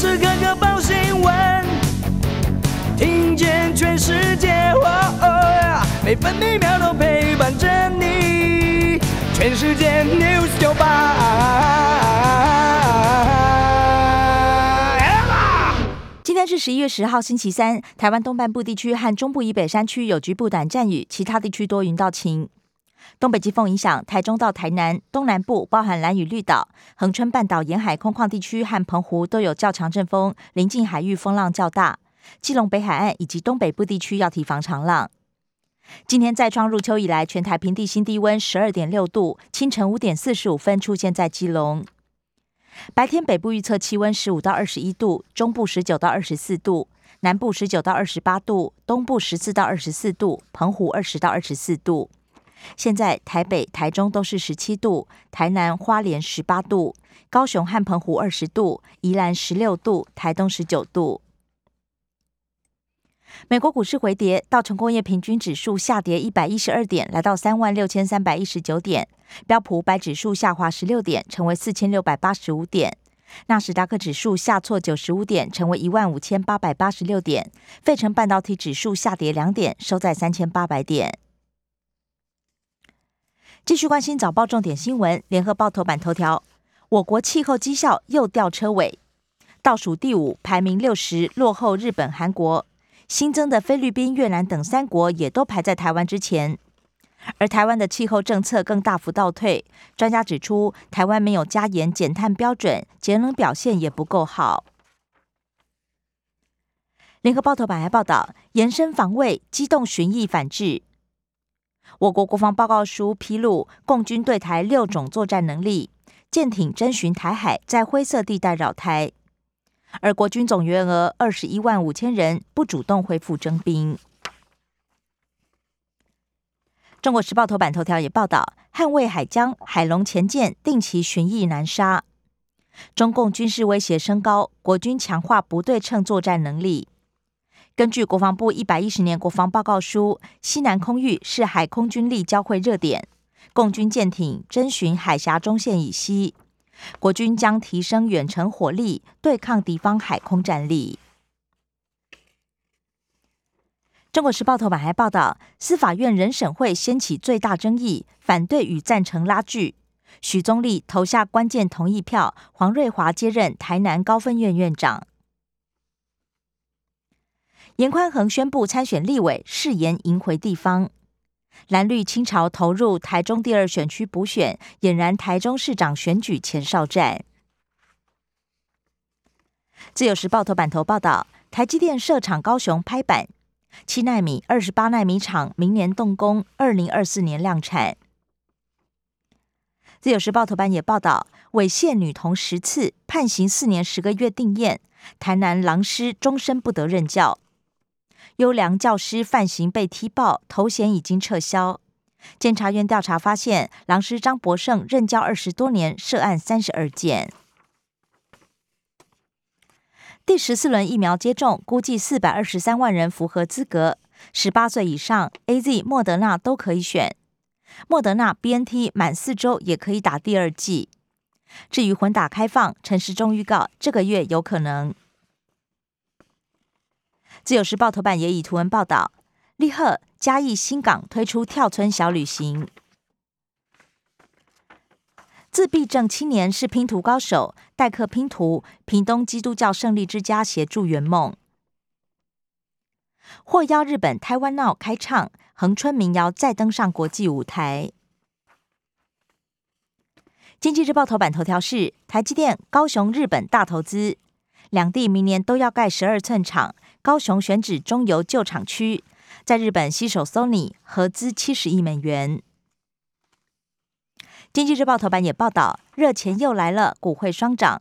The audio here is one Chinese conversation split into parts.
时刻刻报新闻，听见全世界，每分每秒都陪伴着你。全世界 news 九八。今天是十一月十号，星期三。台湾东半部地区和中部以北山区有局部短暂雨，其他地区多云到晴。东北季风影响，台中到台南东南部，包含蓝屿绿岛、恒春半岛沿海空旷地区和澎湖都有较强阵风，临近海域风浪较大。基隆北海岸以及东北部地区要提防长浪。今天再创入秋以来全台平地新低温十二点六度，清晨五点四十五分出现在基隆。白天北部预测气温十五到二十一度，中部十九到二十四度，南部十九到二十八度，东部十四到二十四度，澎湖二十到二十四度。现在台北、台中都是十七度，台南、花莲十八度，高雄和澎湖二十度，宜兰十六度，台东十九度。美国股市回跌，道琼工业平均指数下跌一百一十二点，来到三万六千三百一十九点；标普五百指数下滑十六点，成为四千六百八十五点；纳斯达克指数下挫九十五点，成为一万五千八百八十六点；费城半导体指数下跌两点，收在三千八百点。继续关心早报重点新闻，联合报头版头条：我国气候绩效又掉车尾，倒数第五，排名六十，落后日本、韩国。新增的菲律宾、越南等三国也都排在台湾之前，而台湾的气候政策更大幅倒退。专家指出，台湾没有加严减碳标准，节能表现也不够好。联合报头版还报道，延伸防卫，机动巡弋反制。我国国防报告书披露，共军对台六种作战能力，舰艇征询台海，在灰色地带扰台。而国军总员额二十一万五千人，不主动恢复征兵。中国时报头版头条也报道，捍卫海疆，海龙前舰定期巡弋南沙。中共军事威胁升高，国军强化不对称作战能力。根据国防部一百一十年国防报告书，西南空域是海空军力交汇热点，共军舰艇征询海峡中线以西，国军将提升远程火力，对抗敌方海空战力。中国时报头版还报道，司法院人审会掀起最大争议，反对与赞成拉锯，许宗力投下关键同意票，黄瑞华接任台南高分院院长。严宽恒宣布参选立委，誓言赢回地方。蓝绿清朝投入台中第二选区补选，俨然台中市长选举前哨战。自由时报头版头报道，台积电设厂高雄拍板，七纳米、二十八纳米厂明年动工，二零二四年量产。自由时报头版也报道，猥亵女童十次，判刑四年十个月定验，台南狼师终身不得任教。优良教师犯行被踢爆，头衔已经撤销。监察院调查发现，狼师张博胜任教二十多年，涉案三十二件。第十四轮疫苗接种，估计四百二十三万人符合资格，十八岁以上，A、Z、莫德纳都可以选。莫德纳 B、N、T 满四周也可以打第二剂。至于混打开放，陈时中预告这个月有可能。自由时报头版也以图文报道，立贺嘉义新港推出跳村小旅行。自闭症青年是拼图高手，代课拼图，屏东基督教胜利之家协助圆梦。获邀日本台湾闹开唱，恒春民谣再登上国际舞台。经济日报头版头条是台积电高雄日本大投资，两地明年都要盖十二寸厂。高雄选址中油旧厂区，在日本携手 Sony 合资七十亿美元。经济日报头版也报道，热钱又来了，股汇双涨。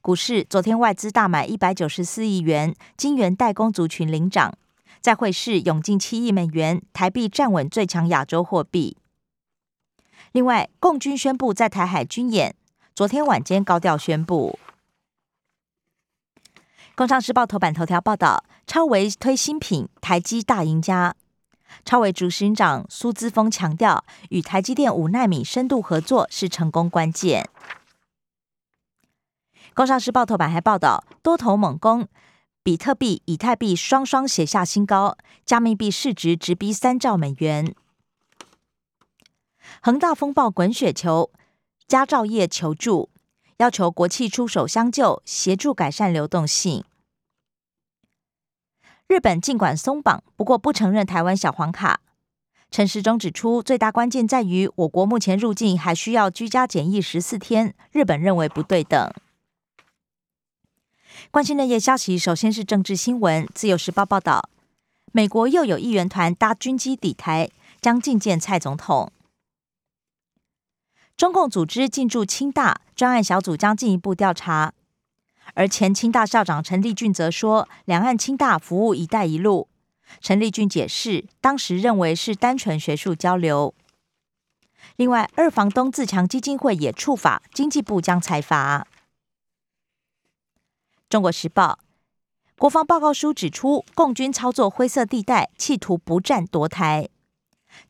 股市昨天外资大买一百九十四亿元，金元代工族群领涨。在汇市涌进七亿美元，台币站稳最强亚洲货币。另外，共军宣布在台海军演，昨天晚间高调宣布。工商时报头版头条报道。超维推新品，台积大赢家。超维执行长苏姿峰强调，与台积电五纳米深度合作是成功关键。工商时报头版还报道，多头猛攻，比特币、以太币双双写下新高，加密币市值直逼三兆美元。恒大风暴滚雪球，佳兆业求助，要求国企出手相救，协助改善流动性。日本尽管松绑，不过不承认台湾小黄卡。陈时中指出，最大关键在于我国目前入境还需要居家检疫十四天，日本认为不对等。关心的夜消息，首先是政治新闻。自由时报报道，美国又有议员团搭军机抵台，将觐见蔡总统。中共组织进驻清大专案小组将进一步调查，而前清大校长陈立俊则说，两岸清大服务“一带一路”。陈立俊解释，当时认为是单纯学术交流。另外，二房东自强基金会也触法，经济部将裁罚。中国时报国防报告书指出，共军操作灰色地带，企图不战夺台。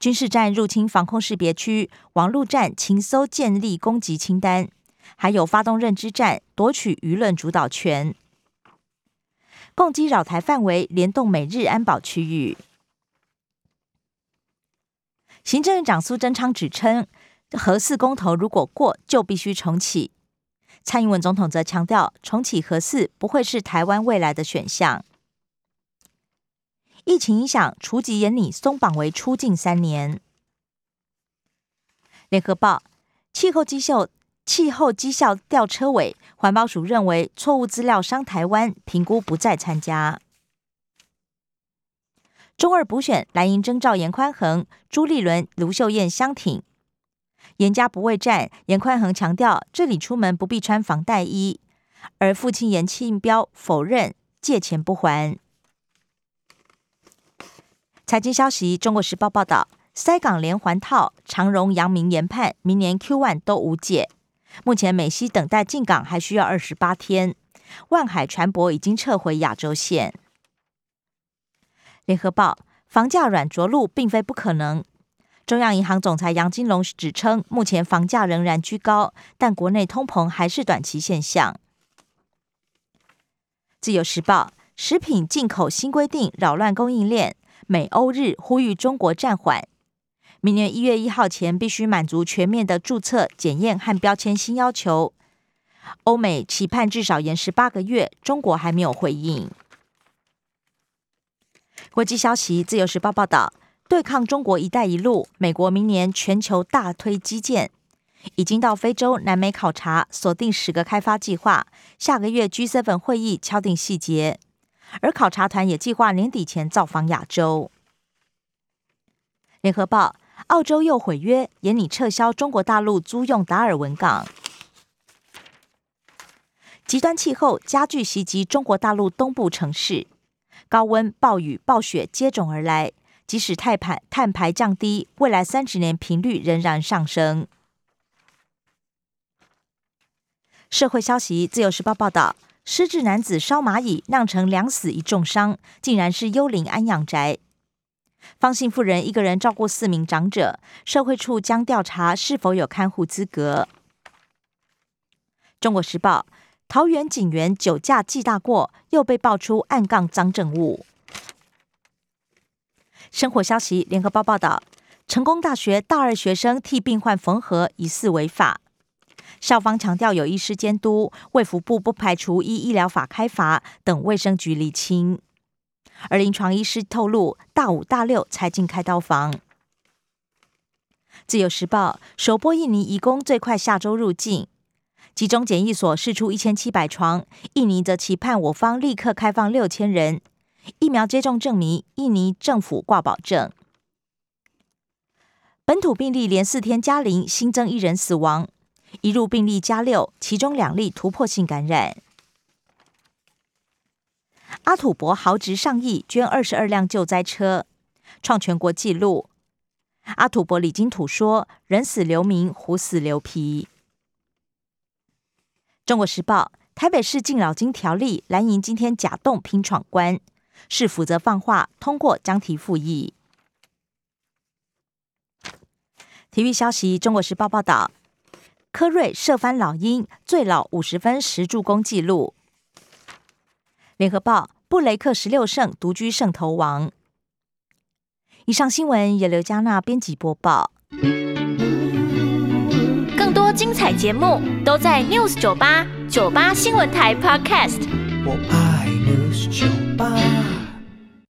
军事战入侵防空识别区，网络战情搜建立攻击清单，还有发动认知战，夺取舆论主导权。共击扰台范围联动美日安保区域。行政院长苏贞昌指称，核四公投如果过，就必须重启。蔡英文总统则强调，重启核四不会是台湾未来的选项。疫情影响，除籍严拟松绑为出境三年。联合报气候绩效气候绩效吊车尾，环保署认为错误资料伤台湾，评估不再参加。中二补选，蓝营征召严宽恒、朱立伦、卢秀燕相挺。严家不畏战，严宽恒强调这里出门不必穿防弹衣，而父亲严庆彪否认借钱不还。财经消息，《中国时报》报道，塞港连环套，长荣、阳明研判明年 Q one 都无解。目前美西等待进港还需要二十八天，万海船舶已经撤回亚洲线。联合报，房价软着陆并非不可能。中央银行总裁杨金龙指称，目前房价仍然居高，但国内通膨还是短期现象。自由时报，食品进口新规定扰乱供应链，美欧日呼吁中国暂缓。明年一月一号前必须满足全面的注册、检验和标签新要求。欧美期盼至少延时八个月，中国还没有回应。国际消息，《自由时报》报道，对抗中国“一带一路”，美国明年全球大推基建，已经到非洲、南美考察，锁定十个开发计划。下个月 G7 会议敲定细节，而考察团也计划年底前造访亚洲。联合报。澳洲又毁约，严拟撤销中国大陆租用达尔文港。极端气候加剧袭击中国大陆东部城市，高温、暴雨、暴雪接踵而来。即使碳排碳排降低，未来三十年频率仍然上升。社会消息，《自由时报》报道：失智男子烧蚂蚁酿成两死一重伤，竟然是幽灵安养宅。方姓妇人一个人照顾四名长者，社会处将调查是否有看护资格。中国时报：桃园警员酒驾记大过，又被爆出暗杠赃证物。生活消息：联合报报道，成功大学大二学生替病患缝合疑似违法，校方强调有医师监督，卫福部不排除依医疗法开罚，等卫生局厘清。而临床医师透露，大五、大六才进开刀房。自由时报首波印尼移工最快下周入境，集中检疫所释出一千七百床，印尼则期盼我方立刻开放六千人。疫苗接种证明，印尼政府挂保证。本土病例连四天加零，新增一人死亡，一入病例加六，其中两例突破性感染。阿土伯豪值上亿捐二十二辆救灾车，创全国纪录。阿土伯李金土说：“人死留名，虎死留皮。”中国时报台北市敬老金条例，蓝营今天假动拼闯关，市府责放话通过将提复议。体育消息，中国时报报道，科瑞射翻老鹰，最老五十分十助攻纪录。联合报布雷克十六胜独居胜投王。以上新闻由刘嘉娜编辑播报。更多精彩节目都在 News 九八九八新闻台 Podcast。我爱 News 酒吧。